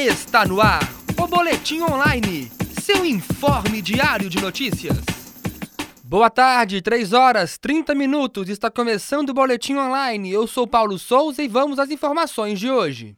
Está no ar o Boletim Online, seu informe diário de notícias. Boa tarde, 3 horas 30 minutos, está começando o Boletim Online. Eu sou Paulo Souza e vamos às informações de hoje.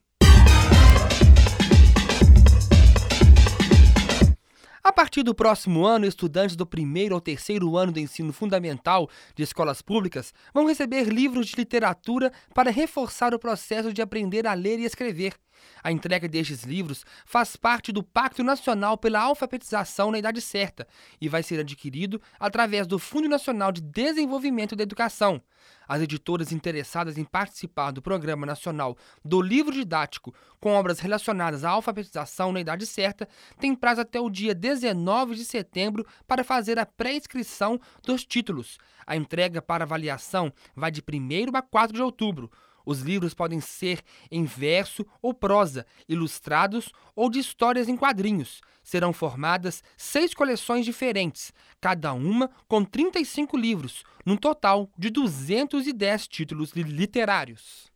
A partir do próximo ano, estudantes do primeiro ou terceiro ano do ensino fundamental de escolas públicas vão receber livros de literatura para reforçar o processo de aprender a ler e escrever. A entrega destes livros faz parte do Pacto Nacional pela Alfabetização na Idade Certa e vai ser adquirido através do Fundo Nacional de Desenvolvimento da Educação. As editoras interessadas em participar do Programa Nacional do Livro Didático com obras relacionadas à alfabetização na idade certa têm prazo até o dia 19 de setembro para fazer a pré-inscrição dos títulos. A entrega para avaliação vai de 1 a 4 de outubro. Os livros podem ser em verso ou prosa, ilustrados ou de histórias em quadrinhos. Serão formadas seis coleções diferentes, cada uma com 35 livros, num total de 210 títulos literários.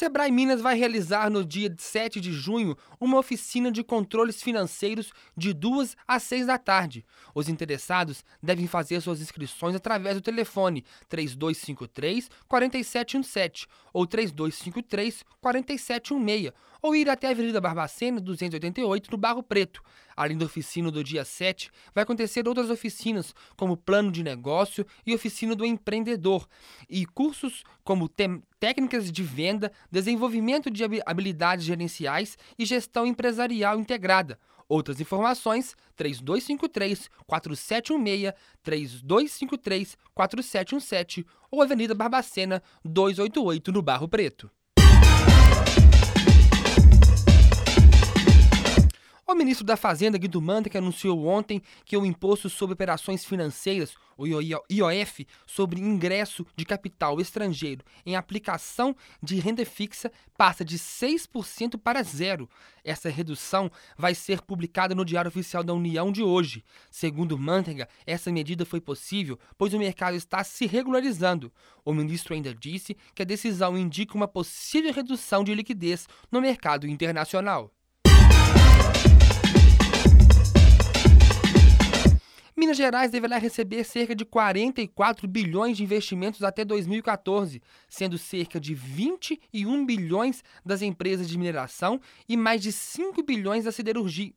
Sebrae Minas vai realizar no dia 7 de junho uma oficina de controles financeiros de 2 às 6 da tarde. Os interessados devem fazer suas inscrições através do telefone 3253 4717 ou 3253 4716 ou ir até a Avenida Barbacena 288 no Barro Preto. Além da oficina do dia 7, vai acontecer outras oficinas, como plano de negócio e oficina do empreendedor, e cursos como técnicas de venda, desenvolvimento de habilidades gerenciais e gestão empresarial integrada. Outras informações: 3253 4716, 3253 4717 ou Avenida Barbacena 288 no Barro Preto. O ministro da Fazenda, Guido Mantega, anunciou ontem que o imposto sobre operações financeiras, o IOF, sobre ingresso de capital estrangeiro em aplicação de renda fixa passa de 6% para zero. Essa redução vai ser publicada no Diário Oficial da União de hoje. Segundo Mantega, essa medida foi possível pois o mercado está se regularizando. O ministro ainda disse que a decisão indica uma possível redução de liquidez no mercado internacional. Minas Gerais deverá receber cerca de 44 bilhões de investimentos até 2014, sendo cerca de 21 bilhões das empresas de mineração e mais de 5 bilhões das,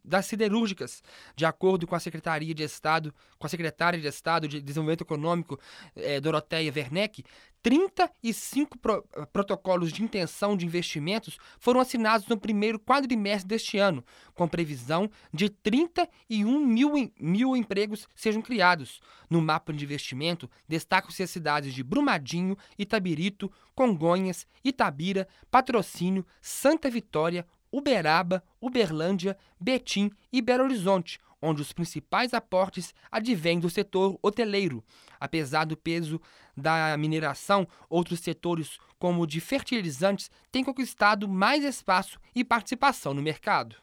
das siderúrgicas, de acordo com a Secretaria de Estado, com a secretária de Estado de Desenvolvimento Econômico, eh, Doroteia Werneck. 35 pro, protocolos de intenção de investimentos foram assinados no primeiro quadrimestre deste ano, com previsão de 31 mil, mil empregos sejam criados. No mapa de investimento, destacam-se as cidades de Brumadinho, Itabirito, Congonhas, Itabira, Patrocínio, Santa Vitória, Uberaba, Uberlândia, Betim e Belo Horizonte, onde os principais aportes advêm do setor hoteleiro. Apesar do peso da mineração, outros setores, como o de fertilizantes, têm conquistado mais espaço e participação no mercado.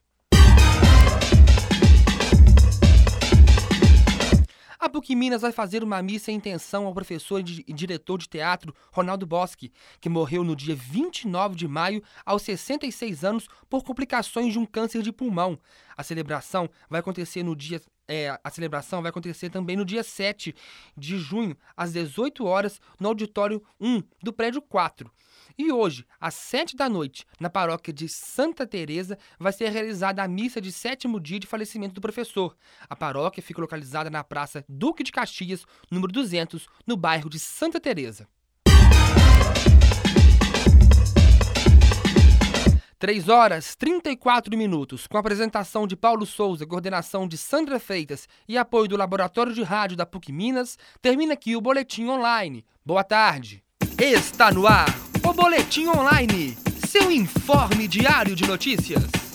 PUC Minas vai fazer uma missa em intenção ao professor e diretor de teatro Ronaldo Boschi, que morreu no dia 29 de maio, aos 66 anos, por complicações de um câncer de pulmão. A celebração vai acontecer no dia é, a celebração vai acontecer também no dia 7 de junho, às 18 horas, no auditório 1 do prédio 4. E hoje, às 7 da noite, na paróquia de Santa Teresa, vai ser realizada a missa de sétimo dia de falecimento do professor. A paróquia fica localizada na Praça Duque de Caxias, número 200, no bairro de Santa Teresa. 3 horas 34 minutos, com apresentação de Paulo Souza, coordenação de Sandra Freitas e apoio do Laboratório de Rádio da PUC Minas, termina aqui o Boletim Online. Boa tarde. Está no ar o Boletim Online, seu informe diário de notícias.